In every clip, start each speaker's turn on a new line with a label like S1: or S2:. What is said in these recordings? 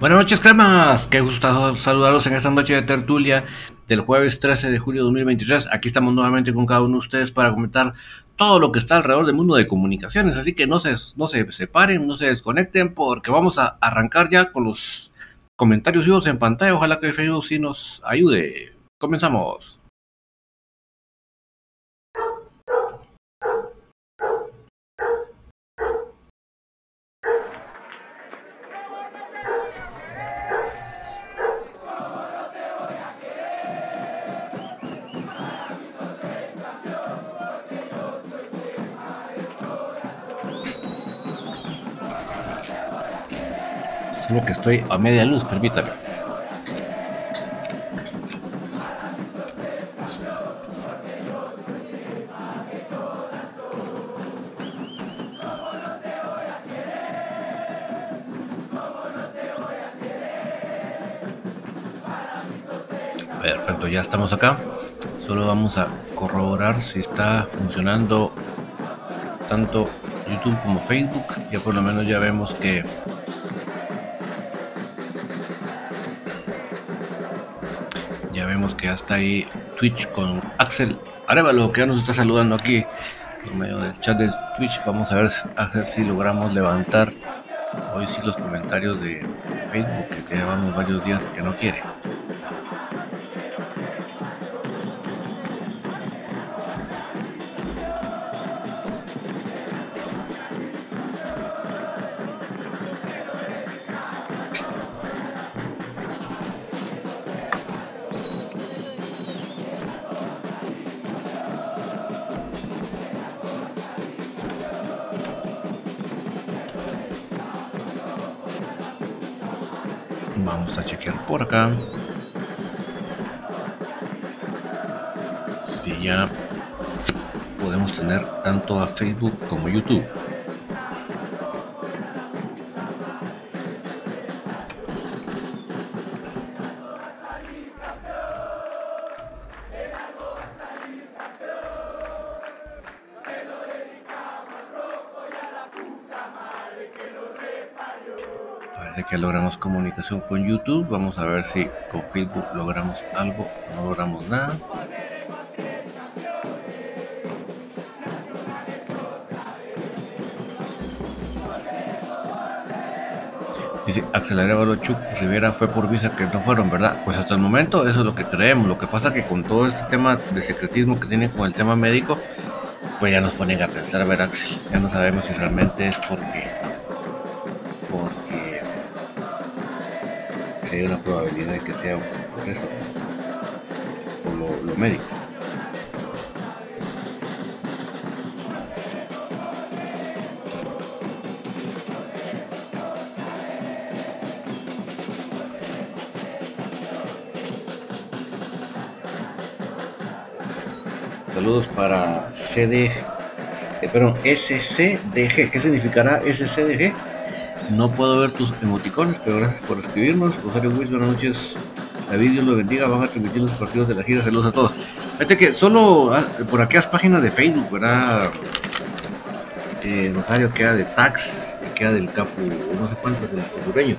S1: Buenas noches, cremas. Qué gusto saludarlos en esta noche de tertulia del jueves 13 de julio de 2023. Aquí estamos nuevamente con cada uno de ustedes para comentar todo lo que está alrededor del mundo de comunicaciones. Así que no se, no se separen, no se desconecten, porque vamos a arrancar ya con los comentarios vivos en pantalla. Ojalá que Facebook sí nos ayude. Comenzamos. Solo que estoy a media luz, permítame. Perfecto, ya estamos acá. Solo vamos a corroborar si está funcionando tanto YouTube como Facebook. Ya por lo menos ya vemos que que hasta ahí Twitch con Axel Arevalo, que ya nos está saludando aquí en medio del chat de Twitch. Vamos a ver, a si logramos levantar hoy sí los comentarios de Facebook, que llevamos varios días que no quiere. Comunicación con YouTube. Vamos a ver si con Facebook logramos algo. No logramos nada. Dice Accelerado Chuck Rivera fue por visa que no fueron, ¿verdad? Pues hasta el momento eso es lo que creemos. Lo que pasa que con todo este tema de secretismo que tiene con el tema médico, pues ya nos ponen a pensar, ver Axel, ya no sabemos si realmente es porque hay una probabilidad de que sea por eso, por lo, lo médico. Saludos para CD, eh, perdón, SCDG. ¿Qué significará SCDG? No puedo ver tus emoticones, pero gracias por escribirnos. Rosario Luis, buenas noches. David, Dios lo bendiga. Van a transmitir los partidos de la gira. Saludos a todos. Fíjate que solo ah, por aquellas páginas de Facebook, ¿verdad? Eh, Rosario queda de Tax, queda del Capo, no sé cuántos, del hondureño.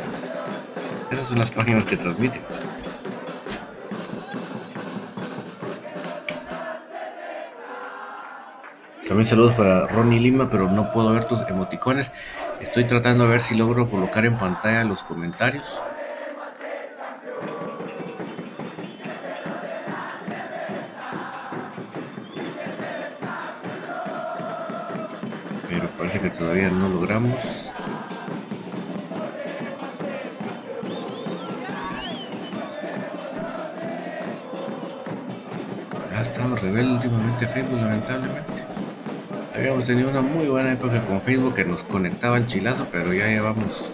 S1: Esas son las páginas que transmiten. También saludos para Ronnie Lima, pero no puedo ver tus emoticones. Estoy tratando de ver si logro colocar en pantalla los comentarios. Tenido una muy buena época con Facebook que nos conectaba el chilazo, pero ya llevamos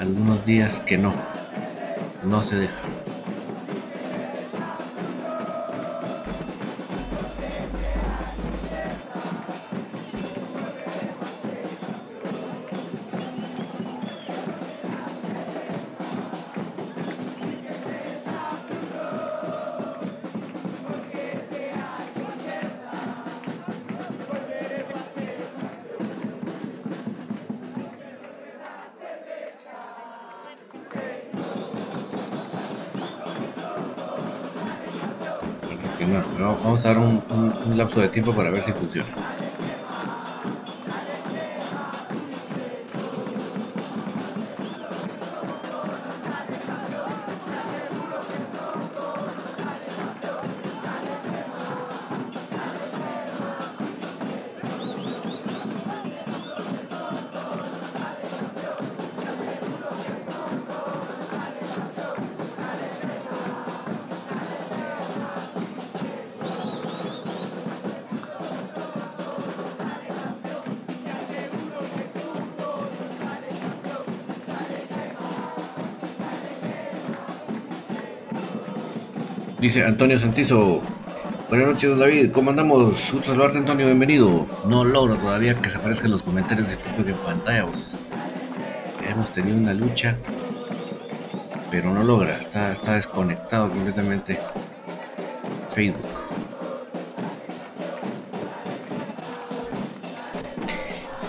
S1: algunos días que no, no se deja. Lapso de tiempo para ver si funciona. Dice Antonio Santizo. Buenas noches, don David. ¿Cómo andamos? Gusto saludarte, Antonio. Bienvenido. No logro todavía que se aparezcan los comentarios de Facebook en pantalla. Pues. Hemos tenido una lucha, pero no logra. Está, está desconectado completamente Facebook.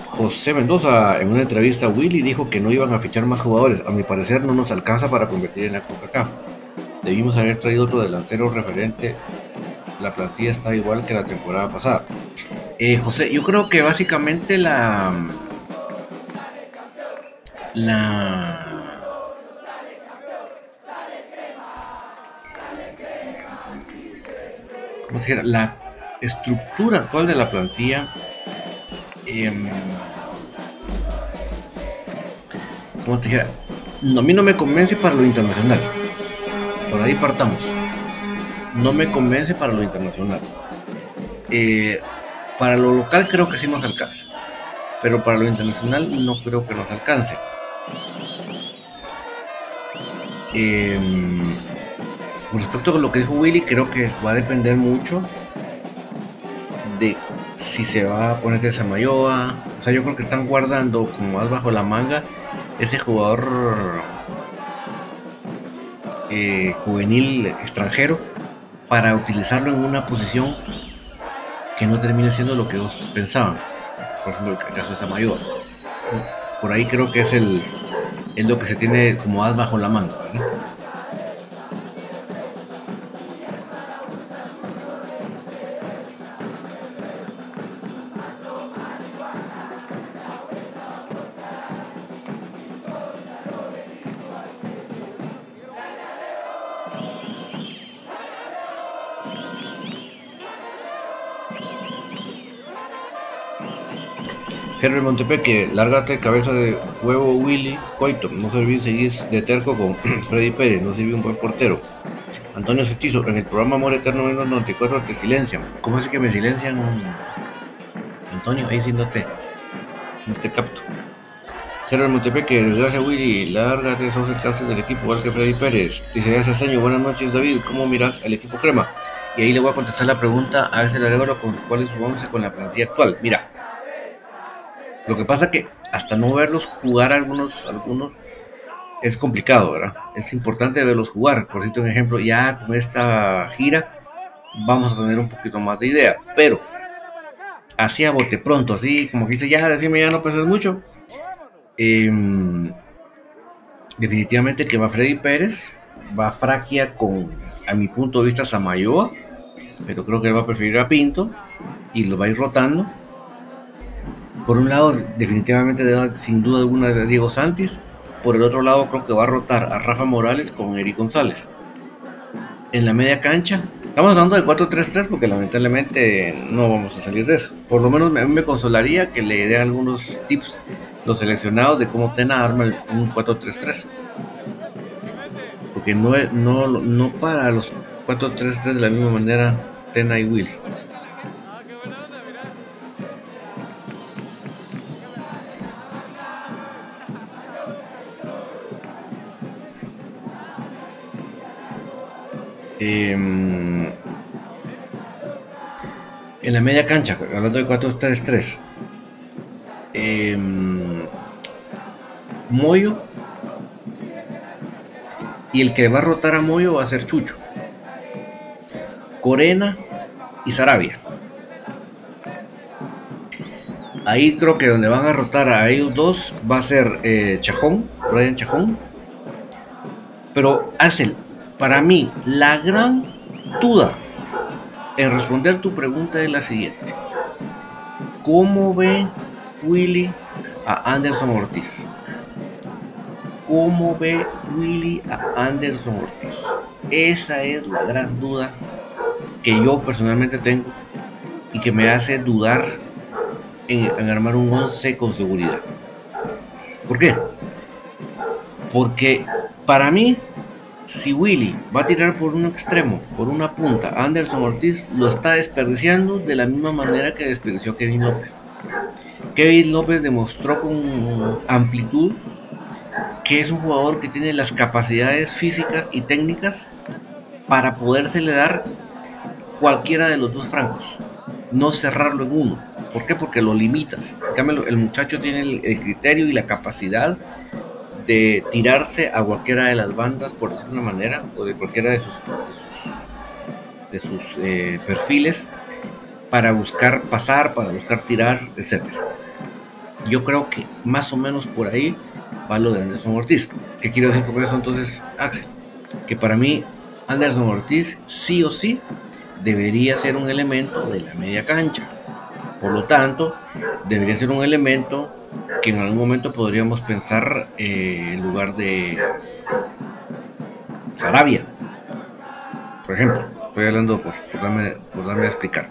S1: José Mendoza, en una entrevista Willy, dijo que no iban a fichar más jugadores. A mi parecer no nos alcanza para convertir en la Coca-Cola. Debimos haber traído otro delantero referente. La plantilla está igual que la temporada pasada. Eh, José, yo creo que básicamente la. La. ¿Cómo se llama? La estructura actual de la plantilla. Eh, ¿Cómo te dijera? a mí no me convence para lo internacional. Ahí partamos. No me convence para lo internacional. Eh, para lo local creo que sí nos alcanza. Pero para lo internacional no creo que nos alcance. Em, con respecto a lo que dijo Willy, creo que va a depender mucho de si se va a poner de Samayoa. O sea, yo creo que están guardando como más bajo la manga ese jugador eh, juvenil extranjero para utilizarlo en una posición que no termine siendo lo que ellos pensaban. Por ejemplo, el caso de Samayoa. Por ahí creo que es el es lo que se tiene como as bajo la manga. Henry Montepeque, lárgate cabeza de huevo Willy Coito, no serví seguir de terco con Freddy Pérez, no sirvió un buen portero. Antonio Cetizo, en el programa Amor Eterno 94 te silencian. ¿Cómo es que me silencian? Antonio, ahí sin no te, capto. Henry Montepeque, desgracia Willy, lárgate, sos el caso del equipo igual que Freddy Pérez. Dice ese año, buenas noches David, ¿cómo miras al equipo crema? Y ahí le voy a contestar la pregunta a ese le con cuál es su once con la plantilla actual. Mira, lo que pasa que hasta no verlos jugar algunos, algunos es complicado, ¿verdad? Es importante verlos jugar. Por cierto, un ejemplo, ya con esta gira vamos a tener un poquito más de idea. Pero, así a bote pronto, así como que dice, ya, decime, ya no penses mucho. Em, definitivamente que va Freddy Pérez, va Fraquia con, a mi punto de vista, Samayoa. Pero creo que él va a preferir a Pinto y lo va a ir rotando por un lado, definitivamente, sin duda alguna, de Diego Santis. Por el otro lado, creo que va a rotar a Rafa Morales con Eric González. En la media cancha, estamos hablando de 4-3-3 porque lamentablemente no vamos a salir de eso. Por lo menos me, me consolaría que le dé algunos tips los seleccionados de cómo Tena arma un 4-3-3. Porque no, no, no para los 4-3-3 de la misma manera Tena y Will. Em, en la media cancha, hablando de 4-3-3, eh, Moyo y el que va a rotar a Moyo va a ser Chucho. Corena y Sarabia. Ahí creo que donde van a rotar a ellos dos va a ser eh, Chajón, Brian Chajón. Pero Axel, para mí la gran duda en responder tu pregunta es la siguiente. ¿Cómo ve Willy a Anderson Ortiz? ¿Cómo ve Willy a Anderson Ortiz? Esa es la gran duda que yo personalmente tengo y que me hace dudar en, armar un 11 con seguridad. ¿Por qué? Porque para mí, si Willy va a tirar por un extremo, por una punta, Anderson Ortiz lo está desperdiciando de la misma manera que desperdició Kevin López. Kevin López demostró con amplitud que es un jugador que tiene las capacidades físicas y técnicas para podérsele dar cualquiera de los dos francos, no cerrarlo en uno. ¿Por qué? Porque lo limitas. El muchacho tiene el, criterio y la capacidad de tirarse a cualquiera de las bandas, por decirlo de una manera, o de cualquiera de sus, de sus, eh, perfiles, para buscar pasar, para buscar tirar, etc. Yo creo que más o menos por ahí va lo de Anderson Ortiz. ¿Qué quiero decir con eso entonces, Axel? Que para mí Anderson Ortiz sí o sí debería ser un elemento de la media cancha. Por lo tanto, debería ser un elemento que en algún momento podríamos pensar eh, en lugar de Sarabia. Por ejemplo, estoy hablando pues, por, darme, por darme a explicar.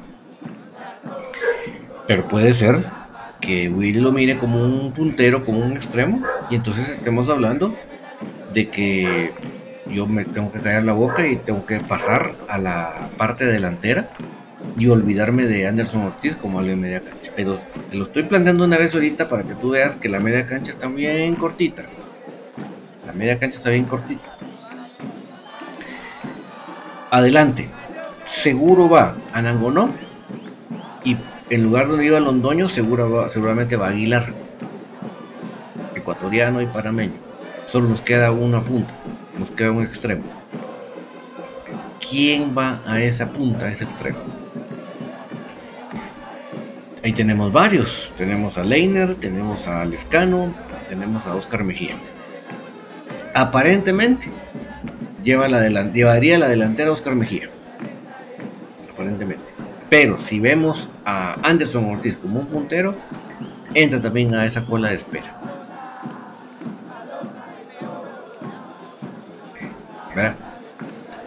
S1: Pero puede ser que Willy lo mire como un puntero, como un extremo, y entonces estemos hablando de que yo me tengo que callar la boca y tengo que pasar a la parte delantera y olvidarme de Anderson Ortiz como alguien media cancha. Pero te lo estoy planteando una vez ahorita para que tú veas que la media cancha está bien cortita. La media cancha está bien cortita. Adelante. Seguro va a Nangonó y en lugar donde iba Londoño seguro seguramente va Aguilar. Ecuatoriano y panameño. Solo nos queda una punta nos queda un extremo. ¿Quién va a esa punta, a ese extremo? Ahí tenemos varios. Tenemos a Leiner, tenemos a Lescano, tenemos a Oscar Mejía. Aparentemente, lleva la llevaría la delantera Oscar Mejía. Aparentemente. Pero si vemos a Anderson Ortiz como un puntero, entra también a esa cola de espera.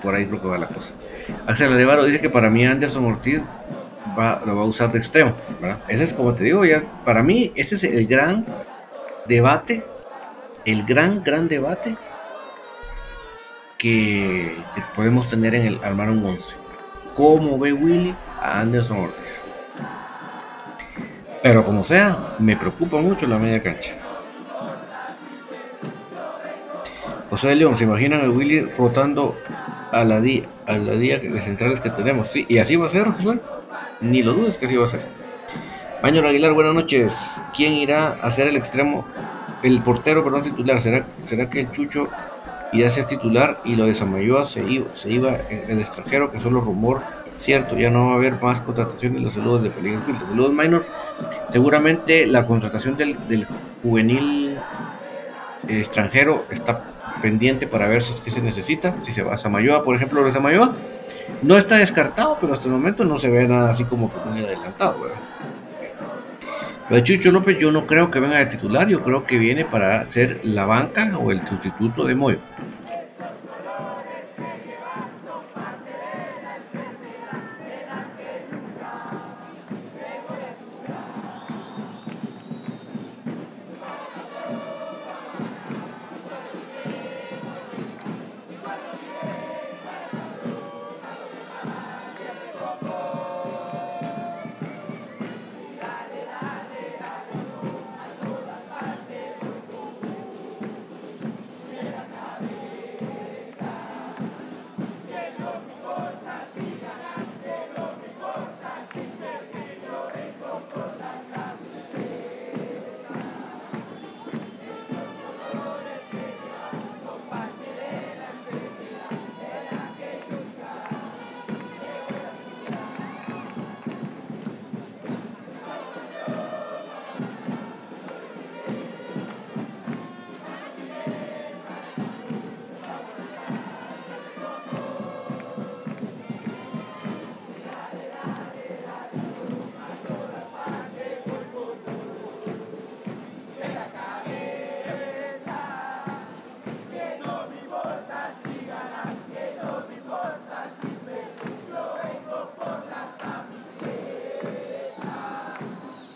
S1: Por ahí creo que va la cosa. Axel Alevaro dice que para mí Anderson Ortiz lo va a usar de extremo. Ese es como te digo, ya para mí ese es el gran debate, el gran, gran debate que, podemos tener en el armar un 11. ¿Cómo ve Willy a Anderson Ortiz? Pero como sea, me preocupa mucho la media cancha. José de León, ¿se imaginan a Willy rotando a la día, a la día de centrales que tenemos? Sí, y así va a ser, José. Ni lo dudes que así va a ser. Maño Aguilar, buenas noches. ¿Quién irá a ser el extremo, el portero, perdón, titular? ¿Será, será que el Chucho irá a ser titular y lo de Samayoa se iba, se iba el extranjero, que solo rumor cierto, ya no va a haber más contrataciones. Los saludos de Felipe Saludos, Minor. Seguramente la contratación del, del juvenil extranjero está pendiente para ver si qué se necesita. Si se va a Samayoa, por ejemplo, lo de Samayoa, no está descartado, pero hasta el momento no se ve nada así como muy adelantado. Lo de Chucho López yo no creo que venga de titular, yo creo que viene para ser la banca o el sustituto de Moyo.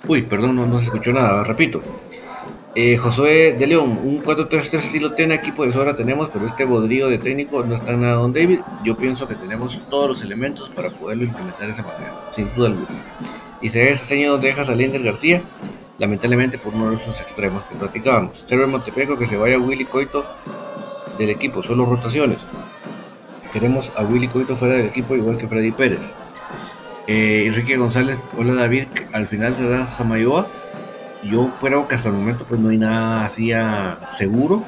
S1: Uy, perdón, no, se escuchó nada, repito. Eh, Josué de León, un 4-3-3 estilo TENA, equipo de sobra tenemos, pero este bodrío de técnico no está nada don David. Yo pienso que tenemos todos los elementos para poderlo implementar de esa manera, sin duda alguna. Y se ese señor deja salir García, lamentablemente por uno de esos extremos que platicábamos. Cerro Montepeco que se vaya Willy Coito del equipo, solo rotaciones. Queremos a Willy Coito fuera del equipo igual que Freddy Pérez. Eh, Enrique González, hola David, al final se da Samayoa yo creo que hasta el momento pues no hay nada así seguro,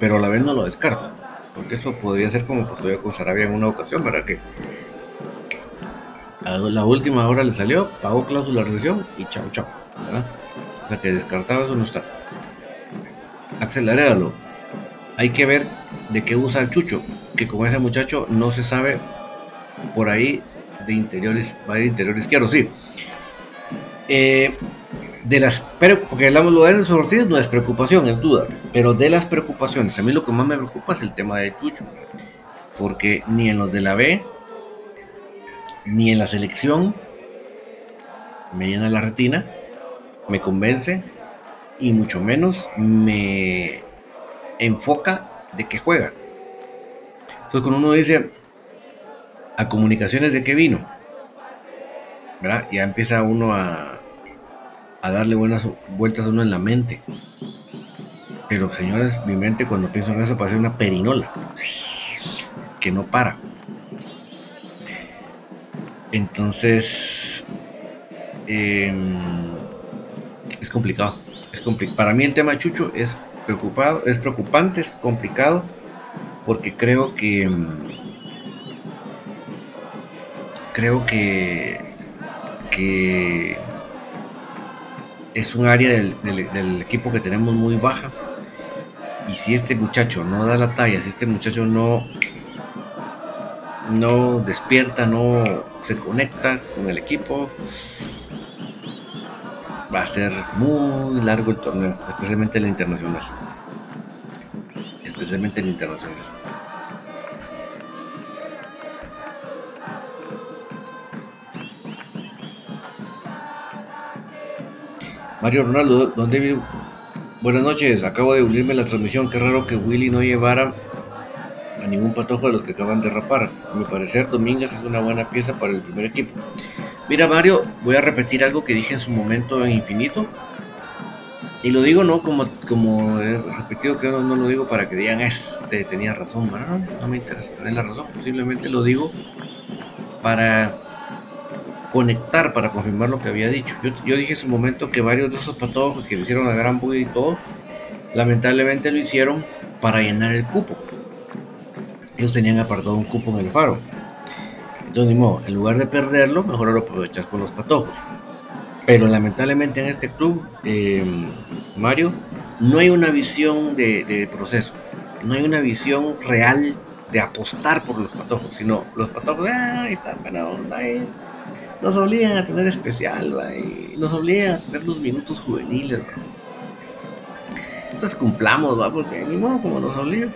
S1: pero a la vez no lo descarto. Porque eso podría ser como pues con Sarabia en una ocasión, ¿verdad? Que a la última hora le salió, pagó cláusula de rescisión y chao, chao. O sea que descartado eso no está. Aceleréralo. Hay que ver de qué usa el chucho, que con ese muchacho no se sabe por ahí de interiores, va de interior izquierdo, sí. Eh, de las porque hablamos lo de los Ortiz no es preocupación, es duda, pero de las preocupaciones, a mí lo que más me preocupa es el tema de Chucho, porque ni en los de la B, ni en la selección me llena la retina, me convence y mucho menos me enfoca de que juega. Entonces cuando uno dice a comunicaciones de qué vino, ¿verdad? ya empieza uno a a darle buenas vueltas a uno en la mente. Pero señores, mi mente cuando pienso en eso parece una perinola que no para. Entonces, em, es complicado. Es para mí el tema Chucho es preocupado, es preocupante, es complicado, porque creo que em, creo que que es un área del, equipo que tenemos muy baja. Y si este muchacho no da la talla, si este muchacho no, no despierta, no se conecta con el equipo, va a ser muy largo el torneo, especialmente el internacional. Especialmente el internacional. Mario Ronaldo, ¿dónde Buenas noches, acabo de unirme a la transmisión. Qué raro que Willy no llevara a ningún patojo de los que acaban de rapar. A mi parecer, Domínguez es una buena pieza para el primer equipo. Mira, Mario, voy a repetir algo que dije en su momento en Infinito. Y lo digo no como, como he repetido que no, no lo digo para que digan, este tenía razón. No me interesa tener la razón. Simplemente lo digo para conectar para confirmar lo que había dicho. Yo, dije en su momento que varios de esos patojos que le hicieron a Gran Buda y todo, lamentablemente lo hicieron para llenar el cupo. Ellos tenían apartado un cupo en el faro. Entonces, en lugar de perderlo, mejor lo aprovechar con los patojos. Pero lamentablemente en este club, em, Mario, no hay una visión de, proceso. No hay una visión real de apostar por los patojos, sino los patojos, ah, está buena onda, eh nos obligan a tener especial, y nos obligan a tener los minutos juveniles, Entonces cumplamos, ¿va? Porque ni modo como nos obligan.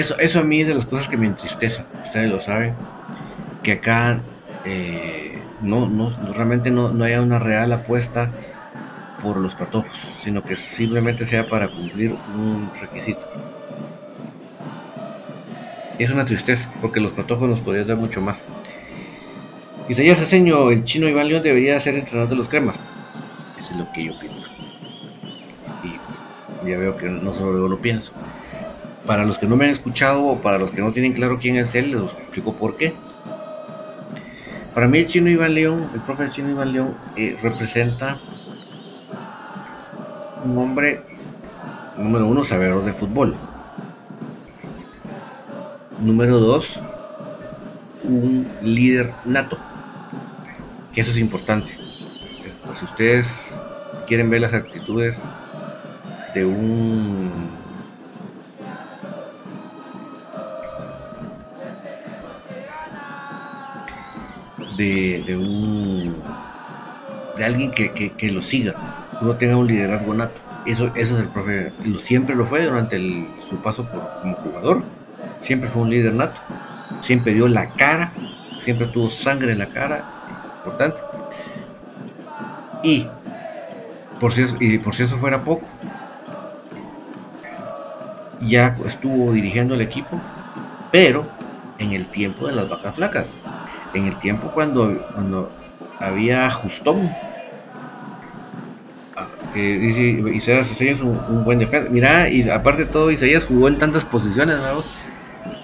S1: Eso, eso a mí es de las cosas que me entristecen. Ustedes lo saben. Que acá eh, no, no, realmente no, no haya una real apuesta por los patojos, sino que simplemente sea para cumplir un requisito. Es una tristeza, porque los patojos nos podrían dar mucho más. Isaías Aceño, el chino Iván León debería ser entrenador de los cremas. Eso es lo que yo pienso. Y ya veo que no solo yo lo pienso. Para los que no me han escuchado o para los que no tienen claro quién es él, les explico por qué. para mí el chino Iván León, el profe chino Iván León, eh, representa un hombre, número uno, sabedor de fútbol. Número dos, un líder nato. Que eso es importante. Pues, si ustedes quieren ver las actitudes de un de, un de alguien que, lo siga, uno tenga un liderazgo nato. Eso, eso es el profe, siempre lo fue durante su paso como jugador, siempre fue un líder nato, siempre dio la cara, siempre tuvo sangre en la cara, importante. Y por si, y por si eso fuera poco, ya estuvo dirigiendo el equipo, pero en el tiempo de las vacas flacas en el tiempo cuando, cuando había Justón. Ah, dice Isaías, es un, buen defensa. Mira, y aparte de todo, Isaías jugó en tantas posiciones,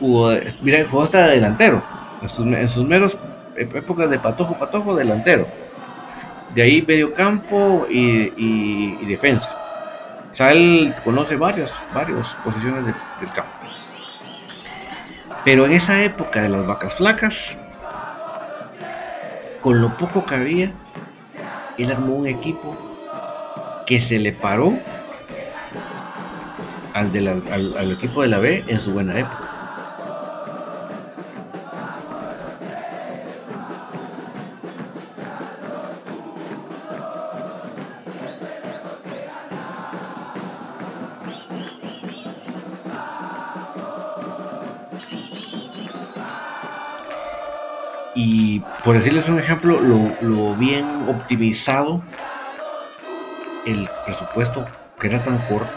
S1: Jugó, mira, jugó hasta delantero. En sus, en meros épocas de patojo, patojo, delantero. De ahí medio campo y, defensa. O sea, él conoce varias, varias posiciones del campo. Pero en esa época de las vacas flacas, con lo poco que había, él armó un equipo que se le paró al, equipo de la B en su buena época. Por decirles un ejemplo, lo, bien optimizado, el presupuesto que era tan corto,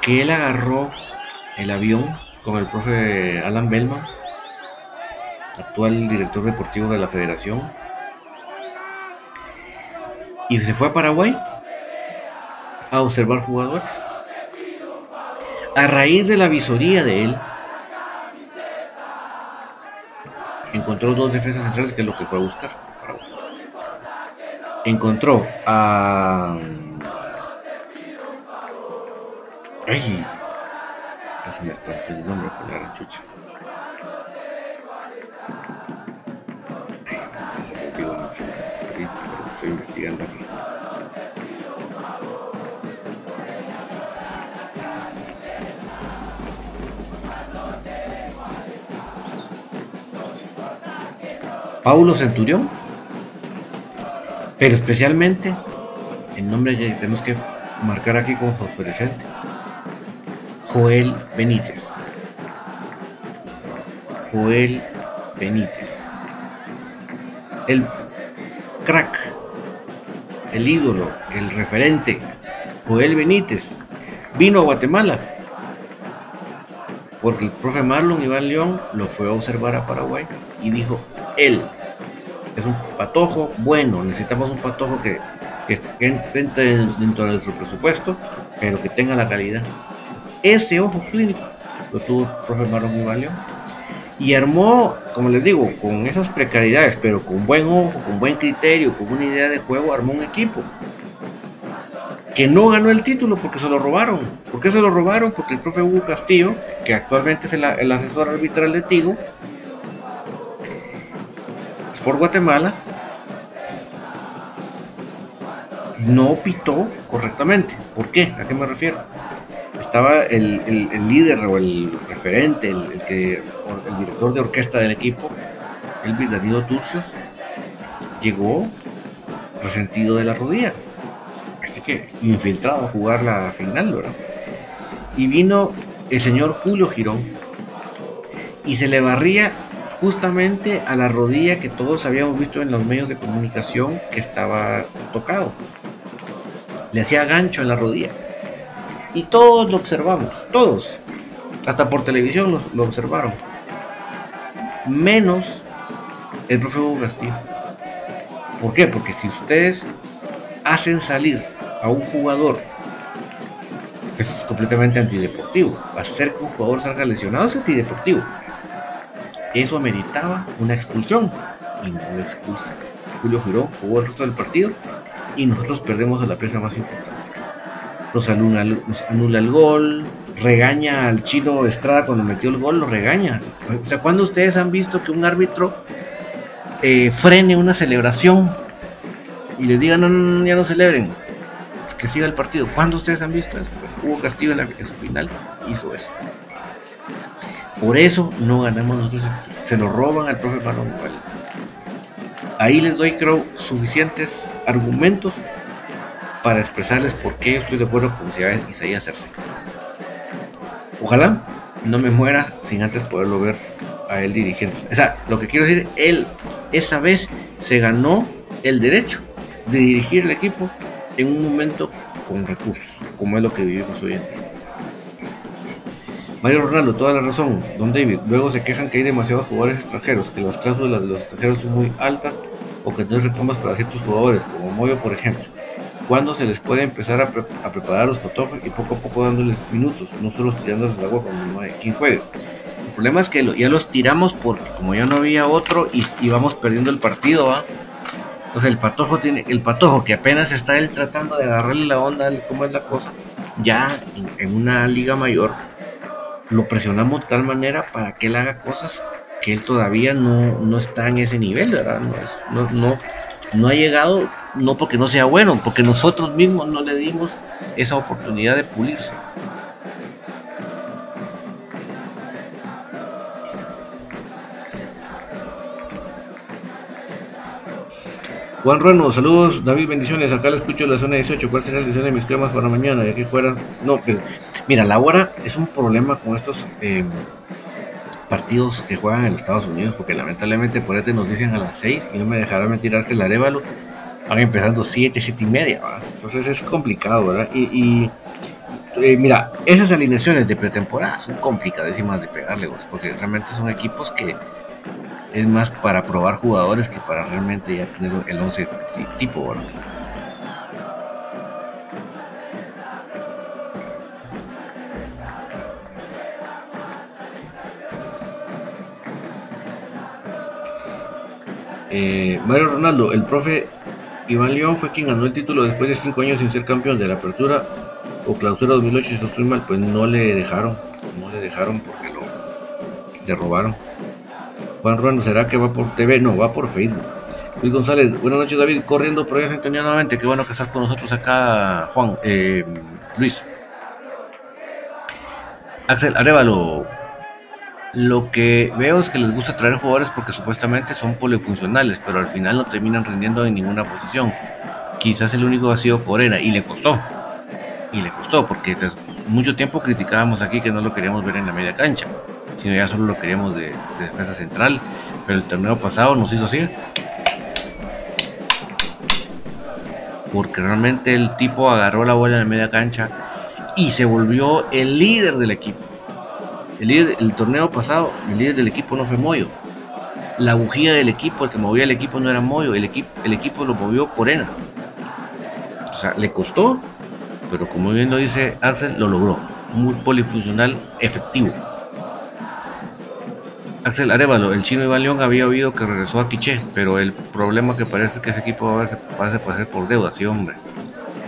S1: que él agarró el avión con el profe Alan Bellman, actual director deportivo de la federación, y se fue a Paraguay a observar jugadores. A raíz de la visoría de él, encontró dos defensas centrales, que es lo que fue a buscar. Encontró a. Ay, casi me el nombre con la ranchucha. Ay, se me olvidó, no sé. Estoy investigando aquí. Paulo Centurión, pero especialmente el nombre que tenemos que marcar aquí como fosforescente, Joel Benítez. Joel Benítez. El crack, el ídolo, el referente, Joel Benítez, vino a Guatemala porque el profe Marlon Iván León lo fue a observar a Paraguay y dijo, él. Es un patojo bueno, necesitamos un patojo que, que entre dentro de nuestro presupuesto, pero que tenga la calidad. Ese ojo clínico lo tuvo el profe Marón y Y armó, como les digo, con esas precariedades, pero con buen ojo, con buen criterio, con una idea de juego, armó un equipo que no ganó el título porque se lo robaron. ¿Por qué se lo robaron? Porque el profe Hugo Castillo, que actualmente es el, el asesor arbitral de Tigo, por Guatemala no pitó correctamente. ¿Por qué? ¿A qué me refiero? Estaba el, líder o el referente, el, que, el director de orquesta del equipo, el Darío Turcios, llegó resentido de la rodilla. Así que infiltrado a jugar la final, ¿verdad? Y vino el señor Julio Girón y se le barría justamente a la rodilla que todos habíamos visto en los medios de comunicación que estaba tocado. Le hacía gancho en la rodilla. Y todos lo observamos, todos. Hasta por televisión lo, observaron. Menos el profe Hugo Castillo. ¿Por qué? Porque si ustedes hacen salir a un jugador, eso es completamente antideportivo. Hacer que un jugador salga lesionado es antideportivo eso ameritaba una expulsión. y no lo expulsa. Julio Girón jugó el resto del partido y nosotros perdemos a la pieza más importante. Nos anula, nos anula el gol, regaña al chino Estrada cuando metió el gol, lo regaña. O sea, cuando ustedes han visto que un árbitro eh, frene una celebración y le diga no, no, ya no celebren, que siga el partido. ¿Cuándo ustedes han visto eso? Pues, Hugo Castillo en, la, su final hizo eso. Por eso no ganamos nosotros. Se lo roban al profe Marlon Ahí les doy, creo, suficientes argumentos para expresarles por qué estoy de acuerdo con Isaías Cerce. Ojalá no me muera sin antes poderlo ver a él dirigiendo. O sea, lo que quiero decir, él esa vez se ganó el derecho de dirigir el equipo en un momento con recursos, como es lo que vivimos hoy en día. Mario Ronaldo, toda la razón, Don David. Luego se quejan que hay demasiados jugadores extranjeros, que las cláusulas de los extranjeros son muy altas o que no hay recompensas para ciertos jugadores, como Moyo, por ejemplo. ¿Cuándo se les puede empezar a, preparar los fotógrafos y poco a poco dándoles minutos, no solo tirándoles el agua cuando no hay quien juegue? El problema es que ya los tiramos porque como ya no había otro y, íbamos perdiendo el partido, ¿va? Entonces el patojo tiene, el patojo que apenas está él tratando de agarrarle la onda, cómo es la cosa, ya en, una liga mayor lo presionamos de tal manera para que él haga cosas que él todavía no, no está en ese nivel, ¿verdad? No, no, no, ha llegado, no porque no sea bueno, porque nosotros mismos no le dimos esa oportunidad de pulirse. Juan Rueno, saludos, David, bendiciones. Acá le escucho en la zona 18. ¿Cuál será el diseño de mis cremas para mañana? Y aquí fuera. No, pero mira, la hora es un problema con estos em, partidos que juegan en Estados Unidos, porque lamentablemente por este nos dicen a las 6 y no me dejará mentir el Arevalo. Van empezando 7, 7 y media, Entonces es complicado, ¿verdad? Y, eh, mira, esas alineaciones de pretemporada son complicadísimas de pegarle, porque realmente son equipos que es más para probar jugadores que para realmente ya tener el 11 tipo, ¿verdad? Eh, Mario Ronaldo, el profe Iván León fue quien ganó el título después de 5 años sin ser campeón de la apertura o clausura 2008, si no estoy mal, pues no le dejaron, no le dejaron porque lo le robaron. Juan Ruano, ¿será que va por TV? No, va por Facebook. Luis González, buenas noches David, corriendo por ahí nuevamente, qué bueno que estás con nosotros acá, Juan, eh, Luis. Axel Arevalo, lo que veo es que les gusta traer jugadores porque supuestamente son polifuncionales, pero al final no terminan rindiendo en ninguna posición. Quizás el único ha sido Corena y le costó. Y le costó porque mucho tiempo criticábamos aquí que no lo queríamos ver en la media cancha sino ya solo lo queríamos de, defensa central. Pero el torneo pasado nos hizo así. Porque realmente el tipo agarró la bola en media cancha y se volvió el líder del equipo. El, líder, el torneo pasado, el líder del equipo no fue Moyo. La bujía del equipo, el que movía el equipo no era Moyo, el equipo, el equipo lo movió Corena. O sea, le costó, pero como bien lo dice Axel, lo logró. Muy polifuncional, efectivo. Axel Arevalo, el chino Iván León había oído que regresó a Quiché, pero el problema que parece que ese equipo va a pasar por deuda, sí hombre.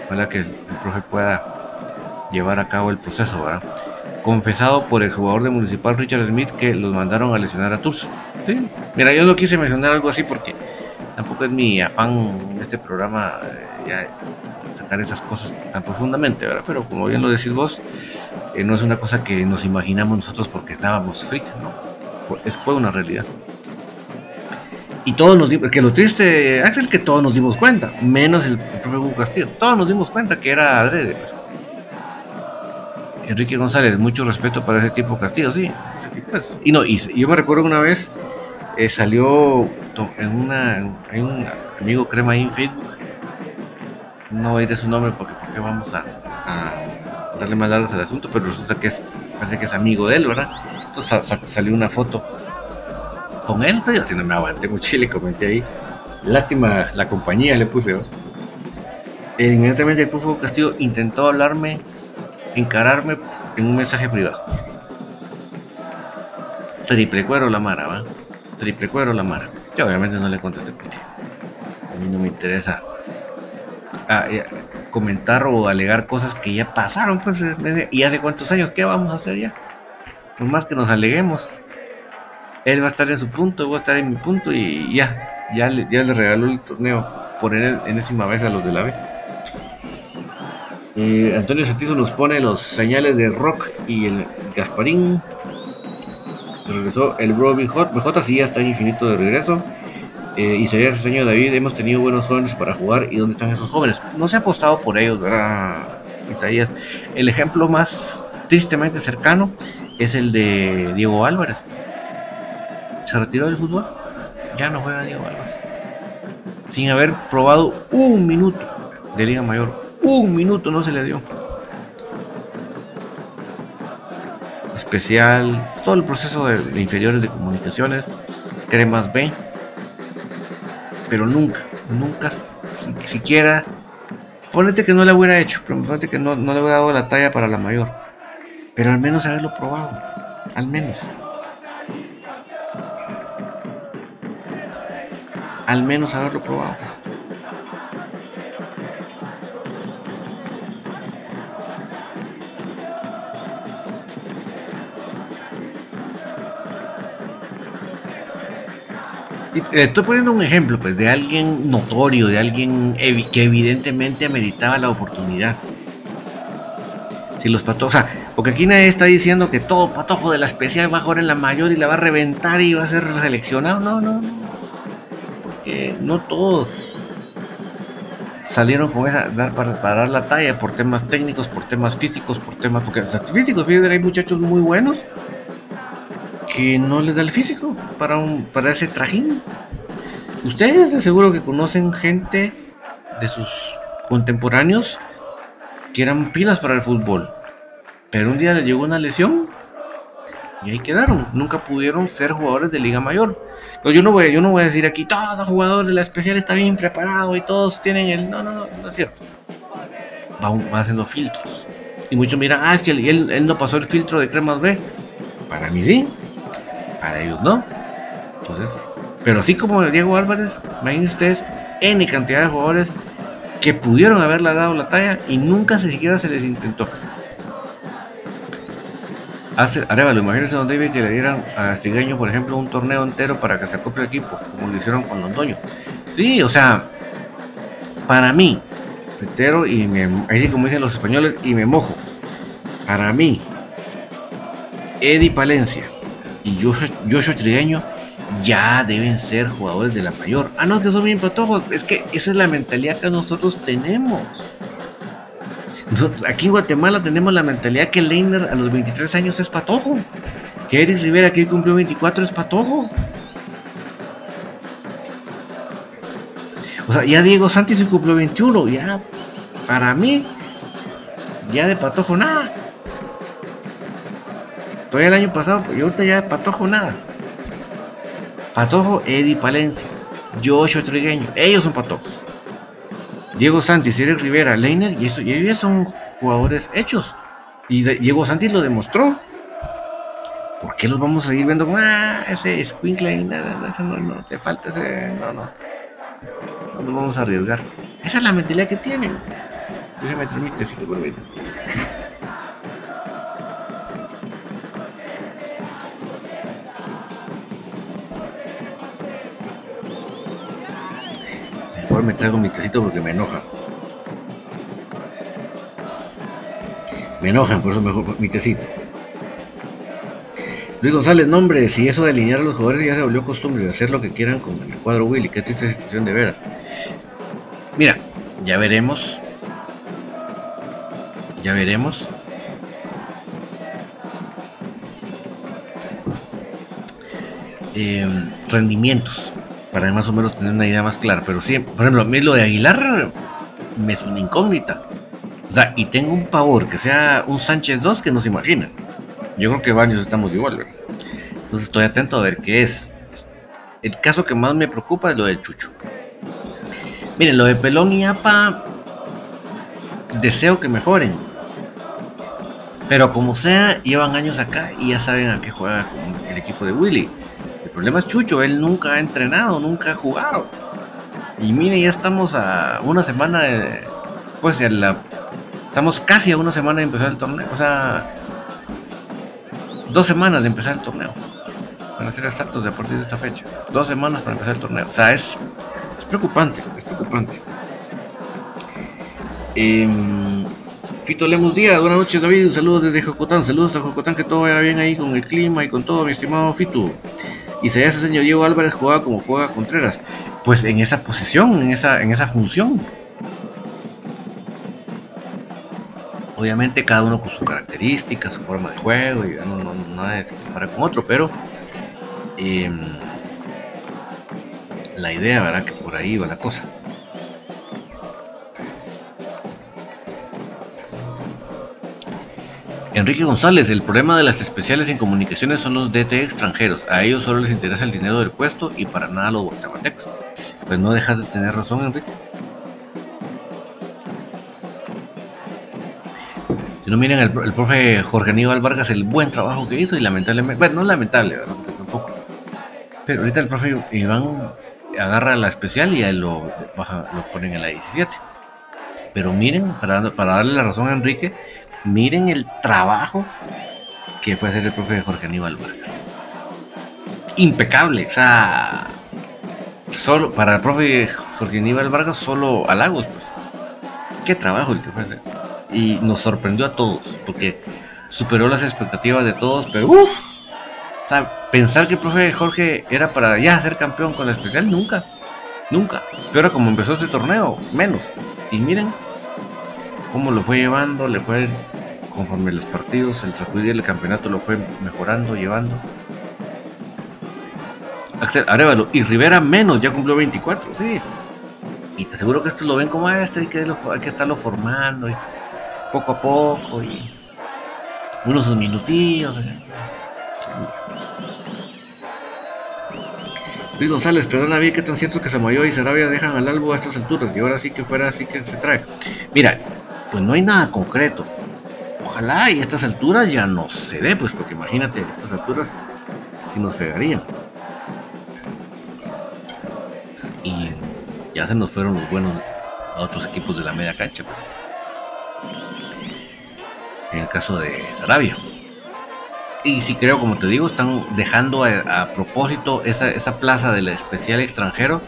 S1: Ojalá que el, profe pueda llevar a cabo el proceso, ¿verdad? Confesado por el jugador de Municipal Richard Smith que los mandaron a lesionar a Tours. Sí. Mira, yo no quise mencionar algo así porque tampoco es mi afán en este programa eh, sacar esas cosas tan profundamente, ¿verdad? Pero como bien lo decís vos, eh, no es una cosa que nos imaginamos nosotros porque estábamos fritos, ¿no? Fue una realidad. Y todos nos dimos, que lo triste, Axel, que todos nos dimos cuenta, menos el, profe Hugo Castillo, todos nos dimos cuenta que era adrede. Pues. Enrique González, mucho respeto para ese tipo Castillo, sí. Pues. Y no, y, yo me recuerdo una vez, eh, salió en una, hay un amigo crema ahí en Facebook, no voy a decir su nombre porque, porque vamos a, darle más largas al asunto, pero resulta que es, parece que es amigo de él, ¿verdad? Salió una foto con él, estoy haciendo me aguanté mucho y le comenté ahí. Lástima la compañía, le puse. E inmediatamente el profe Castillo intentó hablarme, encararme en un mensaje privado. Triple cuero la mara, ¿va? Triple cuero la mara. Yo obviamente no le contesté a mí no me interesa ah, eh, comentar o alegar cosas que ya pasaron, pues, y hace cuántos años, ¿qué vamos a hacer ya? Por más que nos aleguemos, él va a estar en su punto, voy a estar en mi punto y ya, ya le, ya le regaló el torneo por enésima vez a los de la B. Eh, Antonio Santizo nos pone los señales de Rock y el Gasparín. Regresó el Robin Hot. BJ sí ya está en infinito de regreso. Eh, y sería señor David. Hemos tenido buenos jóvenes para jugar. ¿Y dónde están esos jóvenes? No se ha apostado por ellos, ¿verdad, Isaías? El ejemplo más tristemente cercano es el de Diego Álvarez. Se retiró del fútbol. Ya no juega Diego Álvarez. Sin haber probado un minuto de Liga Mayor un minuto no se le dio. Especial, todo el proceso de, inferiores de comunicaciones, cremas B. Pero nunca, nunca siquiera. Ponete que no le hubiera hecho, ponete que no, no le hubiera dado la talla para la mayor. Pero al menos haberlo probado. Al menos. Al menos haberlo probado. Estoy poniendo un ejemplo, pues, de alguien notorio, de alguien que evidentemente ameritaba la oportunidad. Si los patojos, o sea, porque aquí nadie está diciendo que todo patojo de la especial va a jugar en la mayor y la va a reventar y va a ser seleccionado. No, no, no. Porque no todos salieron con esa para, para, dar la talla por temas técnicos, por temas físicos, por temas porque o sea, físicos, fíjate, hay muchachos muy buenos que no les da el físico para, un, para ese trajín. Ustedes de seguro que conocen gente de sus contemporáneos que eran pilas para el fútbol, pero un día les llegó una lesión y ahí quedaron. Nunca pudieron ser jugadores de Liga Mayor. Pero yo no voy, yo no voy a decir aquí todo jugador de la especial está bien preparado y todos tienen el. No, no, no, no es cierto. Va, haciendo filtros. Y muchos miran, ah, es que él, él no pasó el filtro de cremas B. Para mí sí para ellos no. Entonces, pero así como Diego Álvarez, imagínense ustedes N cantidad de jugadores que pudieron haberle dado la talla y nunca se siquiera se les intentó. Hace, Arevalo, imagínense Don David que le dieran a Estigueño, por ejemplo, un torneo entero para que se acople el equipo, como lo hicieron con Londoño. Sí, o sea, para mí, entero y así como dicen los españoles, y me mojo. Para mí, Eddie Palencia, y Joshua Trigueño ya deben ser jugadores de la mayor. Ah, no, que son bien patojos. Es que esa es la mentalidad que nosotros tenemos. aquí en Guatemala tenemos la mentalidad que Leiner a los 23 años es patojo. Que Eric Rivera, que cumplió 24, es patojo. O sea, ya Diego Santos cumplió 21. Ya, para mí, ya de patojo nada. Todavía el año pasado, y ahorita ya Patojo nada. Patojo, Eddie Palencia, Joshua Trigueño, ellos son patojos. Diego Santis, Eric Rivera, Leiner, y, eso, y ellos son jugadores hechos. Y Diego Santis lo demostró. ¿Por qué los vamos a seguir viendo como, ah, ese Squinkle, no, no, no, te falta ese, no, no. No nos vamos a arriesgar. Esa es la mentalidad que tienen. Déjame permite, si te permite. Me traigo mi tecito porque me enoja. Me enojan, por eso mejor mi tecito. Luis González, nombre, si eso de alinear a los jugadores ya se volvió costumbre de hacer lo que quieran con el cuadro Willy, qué triste situación de veras. Mira, ya veremos. Ya veremos. Eh, rendimientos para más o menos tener una idea más clara. Pero sí, por ejemplo, a mí lo de Aguilar me es una incógnita. O sea, y tengo un pavor que sea un Sánchez 2 que no se imagina. Yo creo que varios estamos igual, ¿verdad? Entonces estoy atento a ver qué es. El caso que más me preocupa es lo del Chucho. Miren, lo de Pelón y APA, deseo que mejoren. Pero como sea, llevan años acá y ya saben a qué juega el equipo de Willy problema es Chucho, él nunca ha entrenado, nunca ha jugado. Y mire, ya estamos a una semana de, pues la, estamos casi a una semana de empezar el torneo, o sea, dos semanas de empezar el torneo. Para ser exactos de a partir de esta fecha. Dos semanas para empezar el torneo. O sea, es, es preocupante, es preocupante. Eh, Fito Lemos Díaz, buenas noches David, saludos desde Jocotán, saludos a Jocotán, que todo vaya bien ahí con el clima y con todo, mi estimado Fito. Y se ese señor Diego Álvarez jugaba como juega Contreras, pues en esa posición, en esa, en esa función. Obviamente cada uno con sus características, su forma de juego, y no, no, nada se compara con otro, pero em, la idea, ¿verdad? Que por ahí va la cosa. Enrique González, el problema de las especiales en comunicaciones son los DT extranjeros. A ellos solo les interesa el dinero del puesto y para nada los guatemaltecos. Pues no dejas de tener razón, Enrique. Si no miren el, profe Jorge Aníbal Vargas, el buen trabajo que hizo y lamentablemente, bueno, no lamentable, ¿verdad? tampoco. Pero ahorita el profe Iván agarra la especial y ahí lo, baja, lo ponen en la 17. Pero miren, para, para darle la razón a Enrique, miren el trabajo que fue hacer el profe Jorge Aníbal Vargas. Impecable, o sea, solo para el profe Jorge Aníbal Vargas, solo halagos, pues. Qué trabajo el que fue hacer. Y nos sorprendió a todos, porque superó las expectativas de todos, pero uff, o sea, pensar que el profe Jorge era para ya ser campeón con la especial, nunca, nunca. Pero como empezó este torneo, menos. Y miren cómo lo fue llevando, le fue conforme los partidos, el transcurrir del campeonato lo fue mejorando, llevando. Axel Arevalo y Rivera menos, ya cumplió 24, sí. Y te aseguro que esto lo ven como ah, este, hay que, hay que estarlo formando y poco a poco y unos minutillos. Luis González, perdona bien que tan cierto que Samayo y Sarabia dejan al albo a estas alturas y ahora sí que fuera así que se trae. Mira, pues no hay nada concreto ojalá y a estas alturas ya no se dé, pues porque imagínate, a estas alturas si nos pegaría. Y ya se nos fueron los buenos a otros equipos de la media cancha, pues. En el caso de Sarabia. Y si creo, como te digo, están dejando a, propósito esa, esa plaza del especial extranjero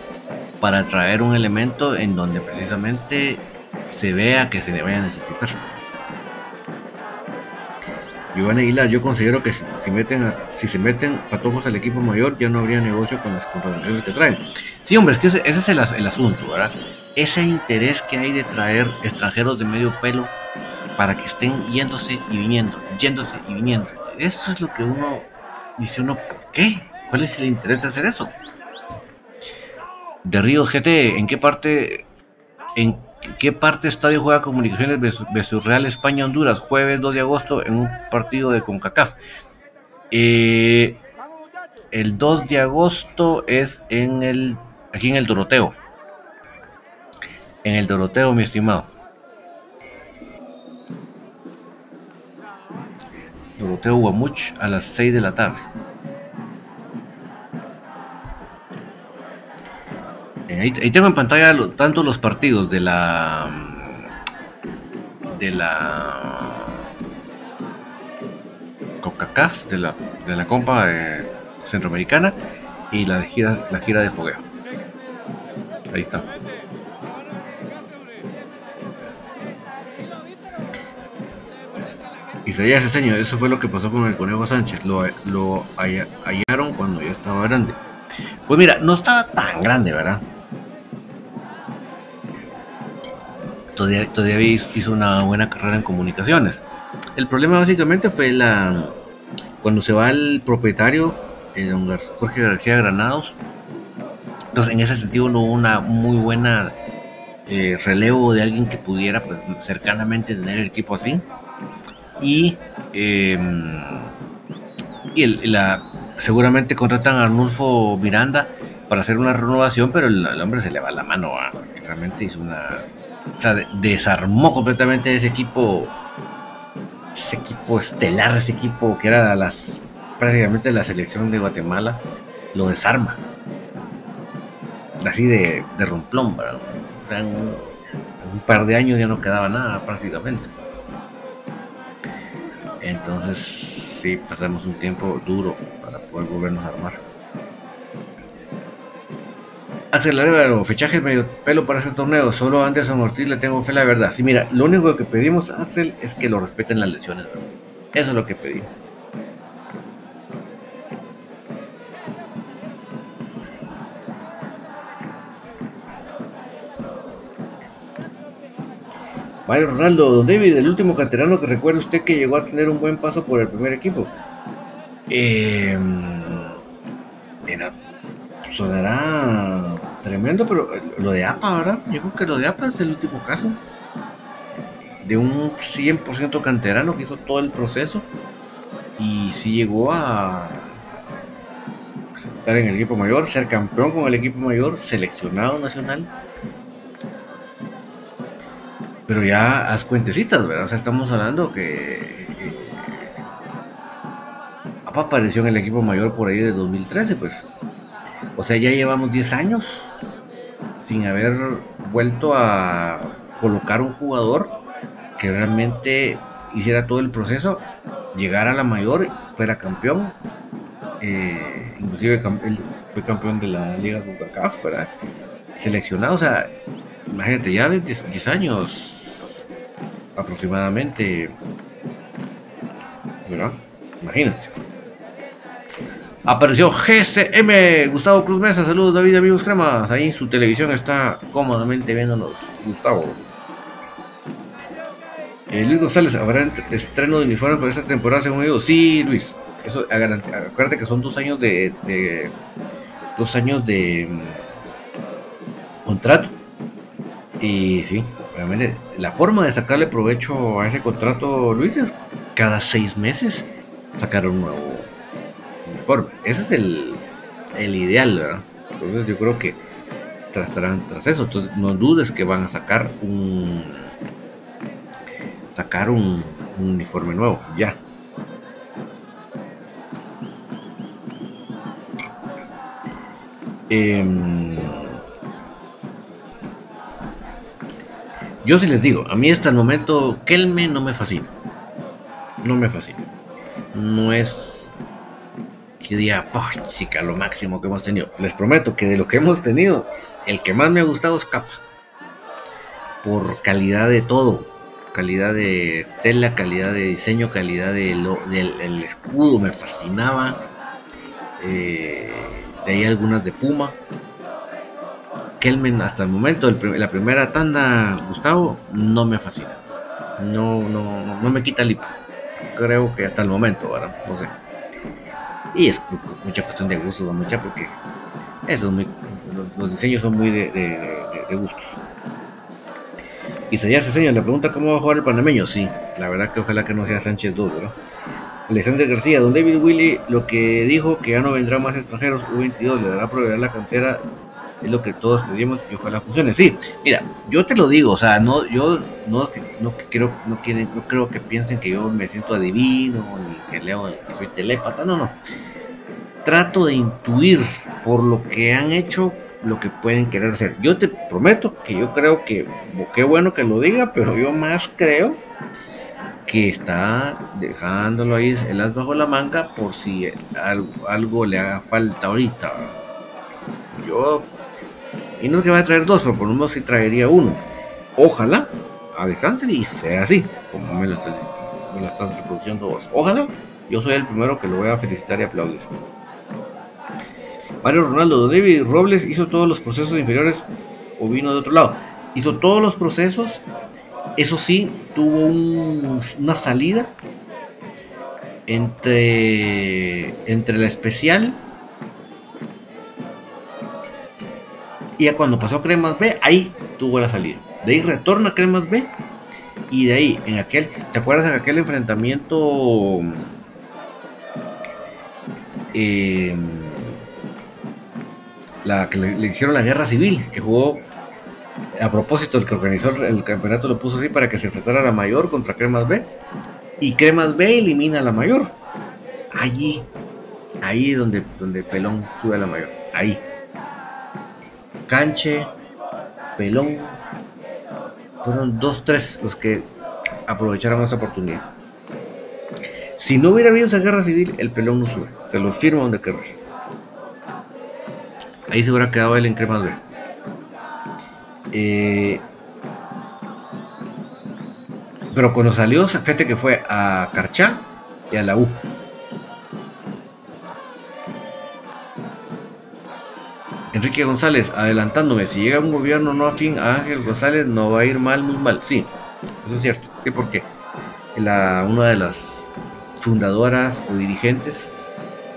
S1: para traer un elemento en donde precisamente se vea que se le vaya a necesitar. Iván Aguilar, yo considero que si, meten si se meten patojos al equipo mayor, ya no habría negocio con las contrataciones que traen. Sí, hombre, es que ese, es el, asunto, ¿verdad? Ese interés que hay de traer extranjeros de medio pelo para que estén yéndose y viniendo, yéndose y viniendo. Eso es lo que uno dice uno, ¿por qué? ¿Cuál es el interés de hacer eso? De Río GT, ¿en qué parte, en ¿Qué parte estadio juega Comunicaciones versus Real España Honduras? Jueves 2 de agosto en un partido de CONCACAF. Eh, el 2 de agosto es en el aquí en el Doroteo. En el Doroteo, mi estimado. Doroteo Guamuch a las 6 de la tarde. Ahí, tengo en pantalla tanto los partidos de la de la CONCACAF, de la, de la Compa Centroamericana y la gira, la gira de fogueo. Ahí está. Isaías Ceseño, eso fue lo que pasó con el Conejo Sánchez. Lo, lo hallaron cuando ya estaba grande. Pues mira, no estaba tan grande, ¿verdad? Todavía, todavía hizo una buena carrera en comunicaciones. El problema básicamente fue la cuando se va el propietario, eh, don Jorge García Granados. Entonces, en ese sentido no hubo una muy buena eh, relevo de alguien que pudiera pues, cercanamente tener el equipo así. Y, em, y la, seguramente contratan a Arnulfo Miranda para hacer una renovación, pero el, hombre se le va la mano, a, realmente hizo una o sea, desarmó completamente ese equipo, ese equipo estelar, ese equipo que era las prácticamente la selección de Guatemala lo desarma. Así de, de romplón, en un par de años ya no quedaba nada prácticamente. Entonces, sí, pasamos un tiempo duro para poder volvernos a armar. Axel Arevalo, fichajes medio pelo para ese torneo. Solo a Anderson Ortiz le tengo fe la verdad. Sí, mira, lo único que pedimos, Axel, es que lo respeten las lesiones. Eso es lo que pedimos. Mario Ronaldo, don David, el último canterano que recuerda usted que llegó a tener un buen paso por el primer equipo. Eh, mira, sonará tremendo, pero lo de APA, ¿verdad? Yo creo que lo de APA es el último caso. De un 100% canterano que hizo todo el proceso y sí llegó a estar en el equipo mayor, ser campeón con el equipo mayor, seleccionado nacional pero ya haz cuentecitas, ¿verdad? O sea, estamos hablando que, apareció en el equipo mayor por ahí de 2013, pues. O sea, ya llevamos 10 años sin haber vuelto a colocar un jugador que realmente hiciera todo el proceso, llegara a la mayor, fuera campeón. Eh, inclusive fue campeón de la Liga CONCACAF. Seleccionado, o sea, imagínate, ya de 10 años aproximadamente. ¿Verdad? Imagínate. Apareció GCM, Gustavo Cruz Mesa. Saludos, David, amigos cremas. Ahí en su televisión está cómodamente viéndonos, Gustavo. Eh, Luis González, ¿habrá estreno de uniforme para esta temporada según ellos? Sí, Luis. Eso, acuérdate que son dos años de, dos años de mm, contrato. Y sí, la forma de sacarle provecho a ese contrato, Luis, es cada seis meses sacar un nuevo Ese es el, ideal, ¿verdad? Entonces yo creo que estarán tras eso. Entonces no dudes que van a sacar un sacar un, uniforme nuevo, ya. Eh, Yo sí les digo, a mí hasta el momento Kelme no me fascina. No me fascina. No es que diga, chica, lo máximo que hemos tenido. Les prometo que de lo que hemos tenido, el que más me ha gustado es Capa. Por calidad de todo. Calidad de tela, calidad de diseño, calidad de del escudo, me fascinaba. Eh, de ahí algunas de Puma. Kelmen hasta el momento, la primera tanda, Gustavo, no me fascina. No, no, no me quita el hipo. Creo que hasta el momento, ¿verdad? No sé. Y es mucha cuestión de gustos, mucha, porque eso los, diseños son muy de, de, de. Y se señor le pregunta cómo va a jugar el panameño. Sí, la verdad que ojalá que no sea Sánchez 2, ¿verdad? Alexander García, don David Willy, lo que dijo que ya no vendrán más extranjeros, U22 le dará proveer la cantera es lo que todos pedimos y ojalá funcione. Sí, mira, yo te lo digo, o sea, no, yo no, no quiero, no quieren, no creo que piensen que yo me siento adivino, ni que leo que soy telépata, no, no. Trato de intuir por lo que han hecho lo que pueden querer hacer. Yo te prometo que yo creo que, qué bueno que lo diga, pero yo más creo que está dejándolo ahí el as bajo la manga por si algo, algo le haga falta ahorita. Yo y no es que va a traer dos, pero por lo menos sí traería uno. Ojalá, Alexander, y sea así, como me lo, estás, reproduciendo vos. Ojalá, yo soy el primero que lo voy a felicitar y aplaudir. Mario Ronaldo, David Robles hizo todos los procesos inferiores o vino de otro lado. Hizo todos los procesos, eso sí, tuvo una salida entre, entre la especial Y ya cuando pasó Cremas B, ahí tuvo la salida. De ahí retorna Cremas B. Y de ahí, en aquel, ¿te acuerdas de aquel enfrentamiento? Em, la que le, hicieron la guerra civil, que jugó a propósito, el que organizó el campeonato lo puso así para que se enfrentara la mayor contra Cremas B. Y Cremas B elimina a la mayor. Allí Ahí donde, donde Pelón sube a la mayor. Ahí. Canche, Pelón. Fueron dos, tres los que aprovecharon esa oportunidad. Si no hubiera habido esa guerra civil, el pelón no sube. Te lo firmo donde querrás. Ahí se hubiera quedado él en cremas B. Eh, pero cuando salió, fíjate que fue a Carchá y a la U. Enrique González, adelantándome, si llega un gobierno no afín a Ángel González, no va a ir mal, muy mal. Sí, eso es cierto. ¿Qué por qué? La, una de las fundadoras o dirigentes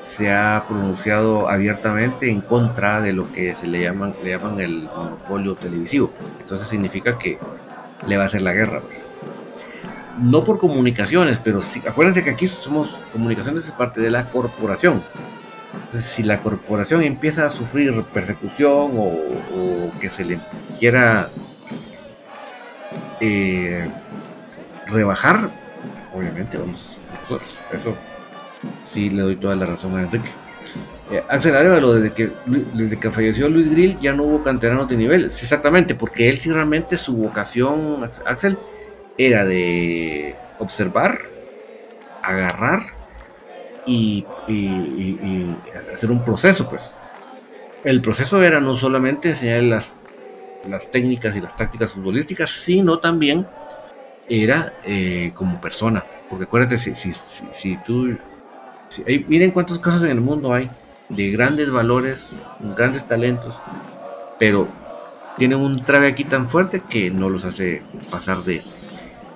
S1: se ha pronunciado abiertamente en contra de lo que se le llaman, le llaman el monopolio televisivo. Entonces significa que le va a hacer la guerra. Pues. No por comunicaciones, pero sí, acuérdense que aquí somos comunicaciones es parte de la corporación. Si la corporación empieza a sufrir persecución o, que se le quiera eh, rebajar, obviamente vamos, eso sí le doy toda la razón a Enrique. Eh, Axel Arevalo, desde que, desde que falleció Luis Grill ya no hubo canteranos de nivel. exactamente, porque él sí realmente su vocación, Axel, era de observar, agarrar y, hacer un proceso, pues. El proceso era no solamente enseñar las, las técnicas y las tácticas futbolísticas, sino también era eh, como persona. Porque acuérdate, si, si, si, tú miren cuántas cosas en el mundo hay de grandes valores, grandes talentos, pero tienen un trave aquí tan fuerte que no los hace pasar de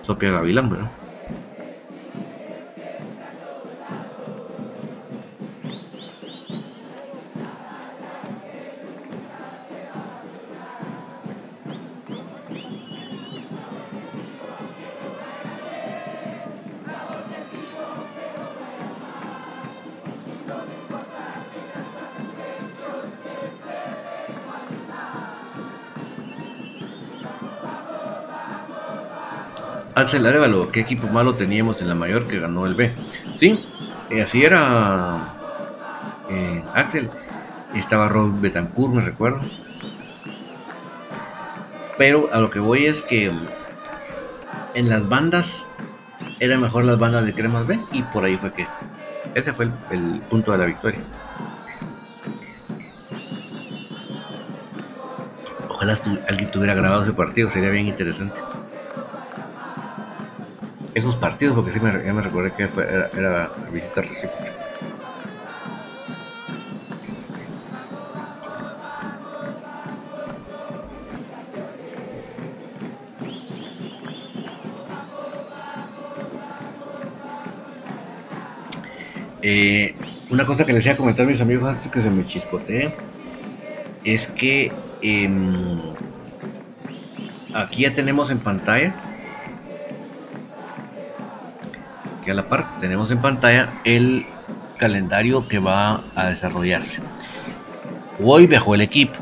S1: Sopia Gavilán, ¿verdad? Axel Arevalo, ¿qué equipo malo teníamos en la mayor que ganó el B? Sí, eh, así era eh, Axel. Estaba Rob Betancourt, me recuerdo. Pero a lo que voy es que en las bandas eran mejor las bandas de Cremas B y por ahí fue que ese fue el punto de la victoria. Ojalá alguien tuviera grabado ese partido, sería bien interesante esos partidos, porque sí me, ya me recordé que era, era visita recíproca. Eh, una cosa que les iba a comentar a mis amigos antes que se me chispote es que em, aquí ya tenemos en pantalla a la par tenemos en pantalla el calendario que va a desarrollarse. Hoy viajó el equipo.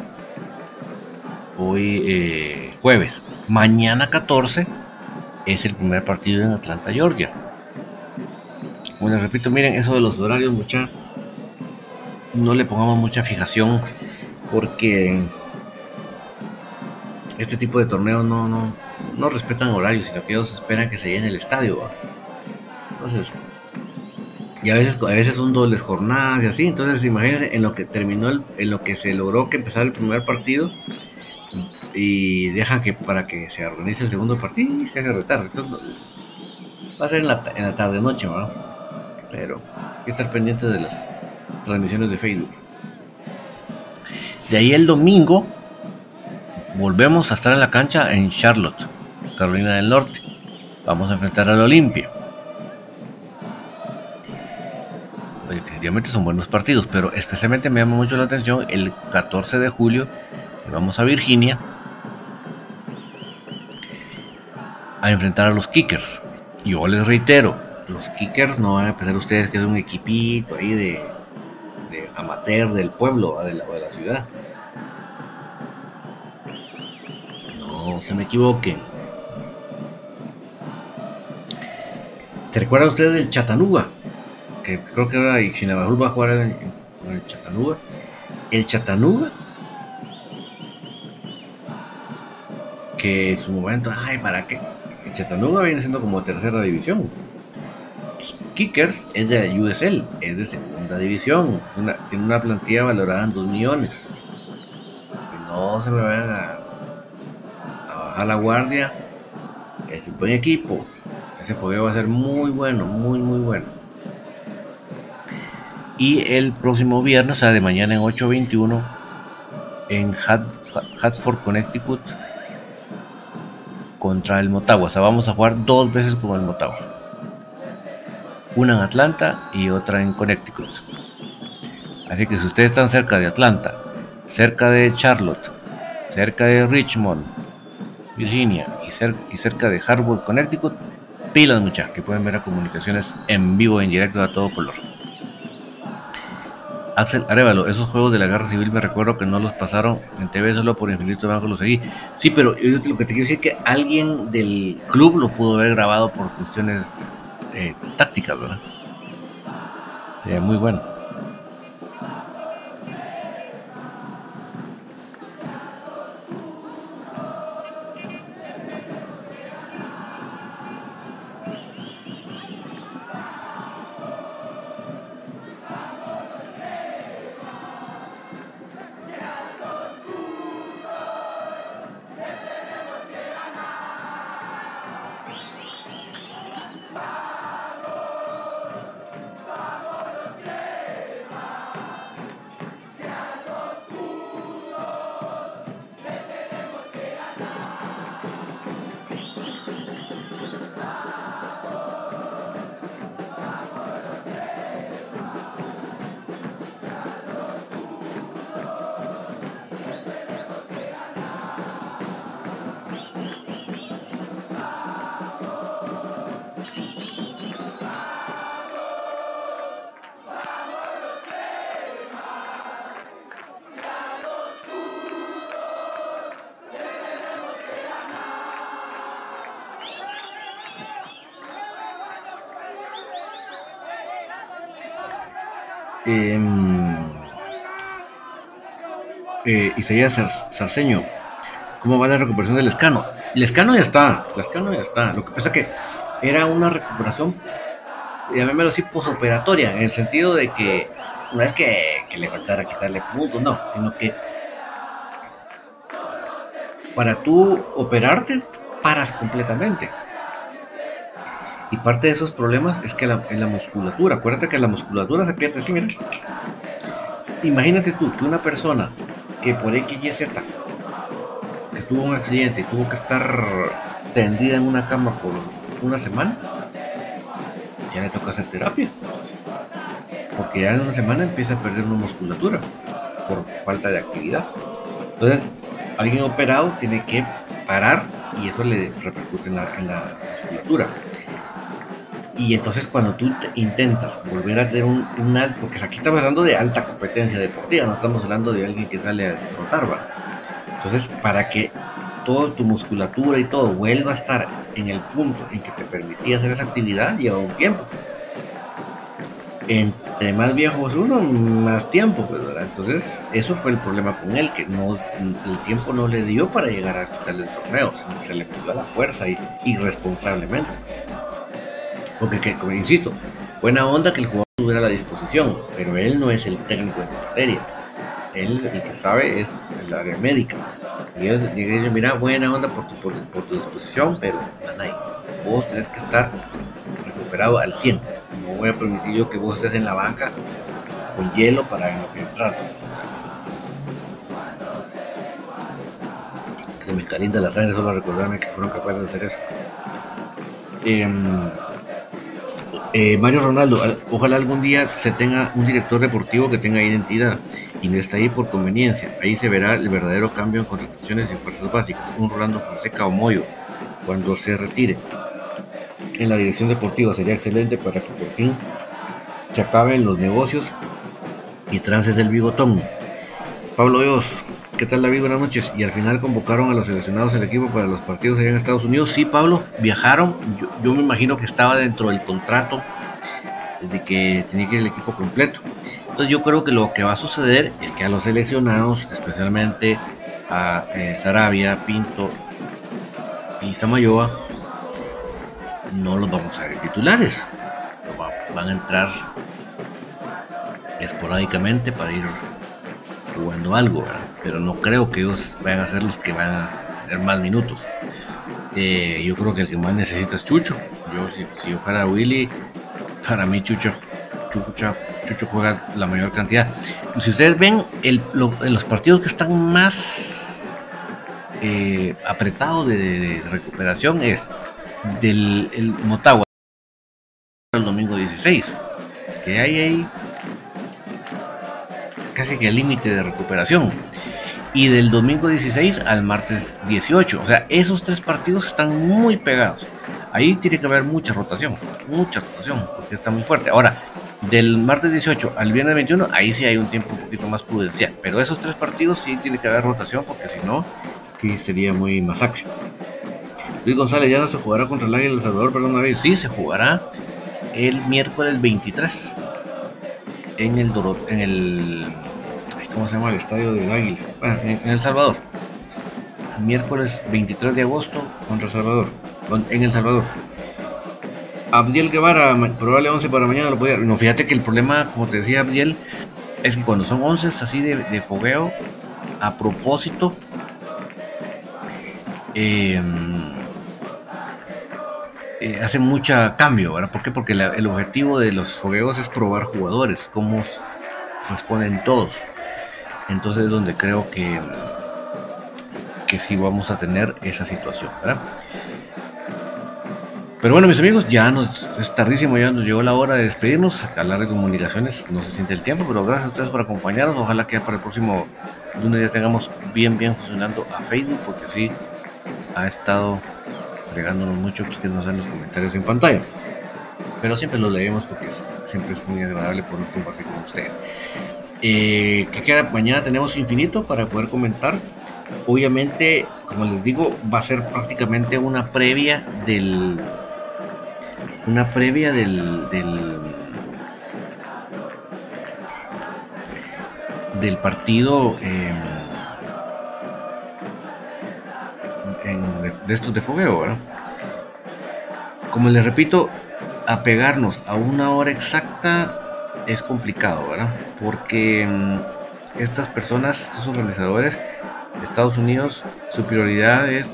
S1: Hoy eh, jueves. Mañana 14 es el primer partido en Atlanta, Georgia. Bueno, repito, miren, eso de los horarios, mucha. No le pongamos mucha fijación porque este tipo de torneos no, no, no respetan horarios, sino que ellos esperan que se llene el estadio y a veces, a veces son dobles jornadas y así. Entonces, imagínense en lo que terminó, en lo que se logró que empezara el primer partido y deja que para que se organice el segundo partido y se hace retardo. Va a ser en la, en la tarde-noche, Pero hay que estar pendiente de las transmisiones de Facebook. De ahí el domingo volvemos a estar en la cancha en Charlotte, Carolina del Norte. Vamos a enfrentar al Olimpia. Definitivamente son buenos partidos, pero especialmente me llama mucho la atención el 14 de julio, vamos a Virginia a enfrentar a los Kickers. Yo les reitero, los Kickers no van a pensar ustedes que es un equipito ahí de, amateur del pueblo o de la, de la ciudad. No se me equivoquen. ¿Te recuerda usted del Chattanooga? Que creo que ahora Chinabajul va a jugar en, el Chattanooga. El Chattanooga, que en su momento, ay, ¿para qué? El Chattanooga viene siendo como tercera división. Kickers es de la USL, es de segunda división, tiene una plantilla valorada en 2 millones. No se me vayan a, a bajar la guardia, es un buen equipo, ese fogueo va a ser muy bueno, muy, muy bueno. Y el próximo viernes, o sea, de mañana en 8.21, en Hartford, Connecticut, contra el Motagua. O sea, vamos a jugar dos veces con el Motagua. Una en Atlanta y otra en Connecticut. Así que si ustedes están cerca de Atlanta, cerca de Charlotte, cerca de Richmond, Virginia y, cerca de Hartford, Connecticut, pilas muchas que pueden ver a comunicaciones en vivo, en directo, a todo color. Axel Arevalo, esos juegos de la guerra civil me recuerdo que no los pasaron en TV solo por Infinito Banco los seguí. Sí, pero yo lo que te quiero decir es que alguien del club lo pudo haber grabado por cuestiones eh, tácticas, ¿verdad? Sería muy bueno. Em, eh, Isaías Sarceño, ¿cómo va la recuperación del escano? El escano ya está, el escano ya está. Lo que pasa es que era una recuperación, llamémoslo así, posoperatoria, en el sentido de que no es que, que le faltara quitarle puntos, no, sino que para tú operarte, paras completamente. Y parte de esos problemas es que la, en la musculatura, acuérdate que la musculatura se pierde así, mira. Imagínate tú que una persona que por X, Y, Z, que tuvo un accidente y tuvo que estar tendida en una cama por una semana, ya le toca hacer terapia. Porque ya en una semana empieza a perder una musculatura por falta de actividad. Entonces, alguien operado tiene que parar y eso le repercute en la, en la musculatura. Y entonces cuando tú intentas volver a tener un, alto, porque aquí estamos hablando de alta competencia deportiva, no estamos hablando de alguien que sale a trotar, Entonces, para que toda tu musculatura y todo vuelva a estar en el punto en que te permitía hacer esa actividad, lleva un tiempo. Pues. Entre más viejo es uno, más tiempo, pues. Entonces, eso fue el problema con él, que no, el tiempo no le dio para llegar a quitarle el torneo, se le puso a la fuerza y irresponsablemente. Porque, como insisto, buena onda que el jugador tuviera la disposición, pero él no es el técnico de la materia. Él el que sabe es el área médica. Y ellos dicen, mira, buena onda por tu, por, tu disposición, pero Nanay, vos tenés que estar recuperado al 100. No voy a permitir yo que vos estés en la banca con hielo para lo que entras. Que me calienta la sangre solo recordarme que fueron capaces de hacer eso. Em, eh, Mario Ronaldo, ojalá algún día se tenga un director deportivo que tenga identidad y no está ahí por conveniencia. Ahí se verá el verdadero cambio en contrataciones y fuerzas básicas. Un Rolando Fonseca o Moyo cuando se retire en la dirección deportiva sería excelente para que por fin se acaben los negocios y trances del bigotón. Pablo Dios, ¿qué tal David? Buenas noches. Y al final convocaron a los seleccionados del equipo para los partidos allá en Estados Unidos. Sí, Pablo, viajaron. Yo, me imagino que estaba dentro del contrato de que tiene que ir el equipo completo. Entonces yo creo que lo que va a suceder es que a los seleccionados, especialmente a eh, Sarabia, Pinto y Samayoa, no los vamos a ver titulares. Van a entrar esporádicamente para ir jugando algo, pero no creo que ellos vayan a ser los que van a tener más minutos. Eh, yo creo que el que más necesita es Chucho. Yo, si, yo fuera Willy, para mí Chucho, Chucho, Chucho juega la mayor cantidad. Si ustedes ven el, los partidos que están más eh, apretados de, recuperación es del el Motagua el domingo 16, que hay ahí que el límite de recuperación. Y del domingo 16 al martes 18. O sea, esos tres partidos están muy pegados. Ahí tiene que haber mucha rotación, mucha rotación, porque está muy fuerte. Ahora, del martes 18 al viernes 21, ahí sí hay un tiempo un poquito más prudencial. Pero esos tres partidos sí tiene que haber rotación, porque si no, sí sería muy masacre. Luis González ya no se jugará contra el Águila El Salvador, perdón, vez. Sí, se jugará el miércoles 23 en el, en el ¿cómo se llama? El estadio del Águila, bueno, en, El Salvador. Miércoles 23 de agosto contra El Salvador, en El Salvador. Abdiel Guevara, probable 11 para mañana lo podía. No, fíjate que el problema, como te decía Abdiel, es que cuando son 11 así de, fogueo, a propósito, em, eh, hace mucha cambio, ¿verdad? ¿Por qué? Porque el objetivo de los fogueos es probar jugadores, cómo responden todos. Entonces es donde creo que, que sí vamos a tener esa situación, ¿verdad? Pero bueno, mis amigos, ya nos, es tardísimo, ya nos llegó la hora de despedirnos. Hablar de comunicaciones no se siente el tiempo, pero gracias a ustedes por acompañarnos. Ojalá que para el próximo lunes ya tengamos bien, bien funcionando a Facebook, porque sí ha estado fregándonos mucho que nos den los comentarios en pantalla. Pero siempre los leemos porque siempre es muy agradable poder compartir con ustedes. Eh, que queda? Mañana tenemos infinito para poder comentar. Obviamente, como les digo, va a ser prácticamente una previa del. Una previa del. del, partido em, de, estos de fogueo, Como les repito, a pegarnos a una hora exacta es complicado, ¿verdad? Porque mm, estas personas, estos organizadores de Estados Unidos, su prioridad es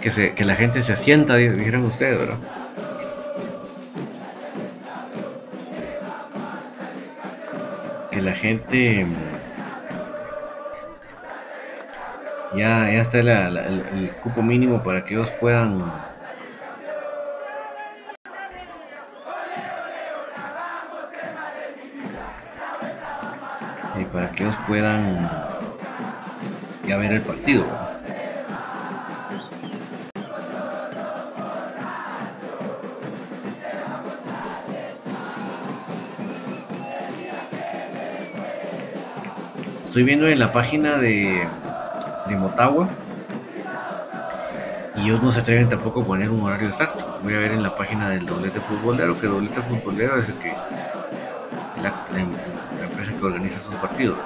S1: que, se, que la gente se asienta, dijeron ustedes, ¿verdad? Que la gente mm, ya, ya está el cupo mínimo para que ellos puedan puedan ya ver el partido. Estoy viendo en la página de, de Motagua y ellos no se atreven tampoco a poner un horario exacto. Voy a ver en la página del doblete futbolero, que doblete futbolero es el que la, que organiza sus partidos.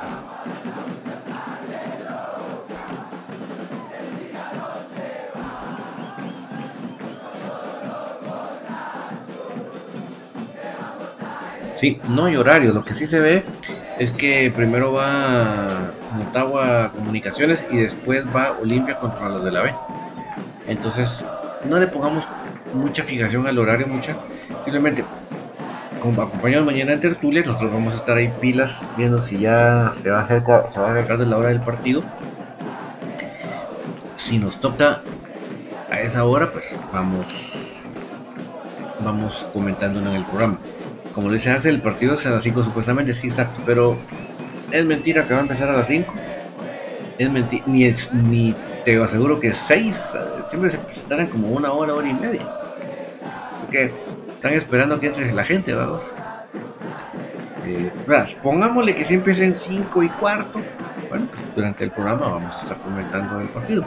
S1: Sí, no hay horario. Lo que sí se ve es que primero va Motagua Comunicaciones y después va Olimpia contra los de la B. Entonces, no le pongamos mucha fijación al horario, mucha. Simplemente acompañados mañana en tertulia, nosotros vamos a estar ahí pilas viendo si ya se va a acercar, se va a acercar de la hora del partido. Si nos toca a esa hora, pues vamos vamos comentándolo en el programa. Como le dice Axel, el partido es a las 5 supuestamente, sí, exacto, pero es mentira que va a empezar a las 5. Es mentira, ni, es, ni te aseguro que 6, siempre se presentarán como una hora, hora y media. Porque están esperando que entre la gente, ¿verdad? Eh, pongámosle que siempre empiece en 5 y cuarto. Bueno, pues, durante el programa vamos a estar comentando el partido.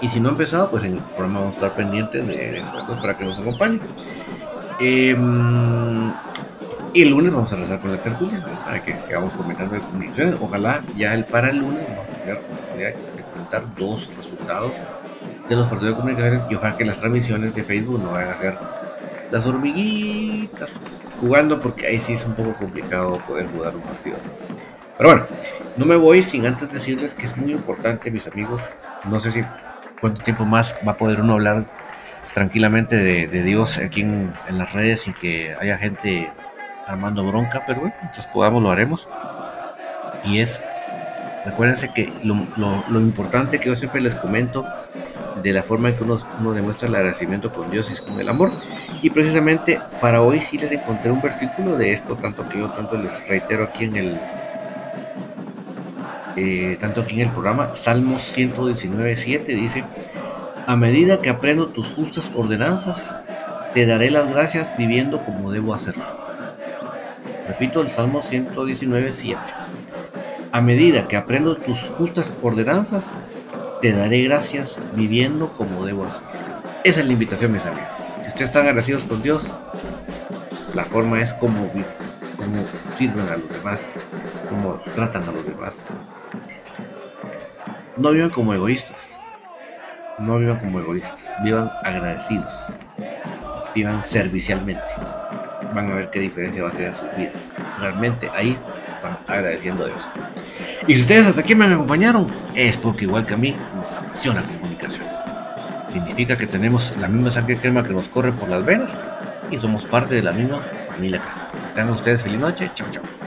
S1: Y si no ha empezado, pues en el programa vamos a estar pendientes de eso para que nos acompañen. Em, y el lunes vamos a rezar con la tertulia para que sigamos comentando de comunicaciones. Ojalá ya el para el lunes vamos a tener comentar dos resultados de los partidos de comunicaciones y ojalá que las transmisiones de Facebook no vayan a ser las hormiguitas jugando porque ahí sí es un poco complicado poder jugar un partido Pero bueno, no me voy sin antes decirles que es muy importante, mis amigos. No sé si cuánto tiempo más va a poder uno hablar tranquilamente de, Dios aquí en, las redes sin que haya gente armando bronca, pero bueno, mientras podamos lo haremos. Y es, recuérdense que lo, lo importante que yo siempre les comento de la forma en que uno, demuestra el agradecimiento con Dios y con el amor. Y precisamente para hoy sí les encontré un versículo de esto, tanto que yo tanto les reitero aquí en el eh, tanto aquí en el programa, Salmos 119, 7 dice, a medida que aprendo tus justas ordenanzas, te daré las gracias viviendo como debo hacerlo. Repito el Salmo 119, 7. A medida que aprendo tus justas ordenanzas, te daré gracias viviendo como debo hacer. Esa es la invitación, mis amigos. Si ustedes están agradecidos con Dios, la forma es como, como sirven a los demás, como tratan a los demás. No vivan como egoístas, no vivan como egoístas, vivan agradecidos, vivan servicialmente. Van a ver qué diferencia va a tener en sus vidas. Realmente ahí van agradeciendo a Dios. Y si ustedes hasta aquí me acompañaron, es porque igual que a mí nos apasiona comunicaciones. Significa que tenemos la misma sangre crema que nos corre por las venas y somos parte de la misma familia. Tengan ustedes feliz noche. Chao, chao.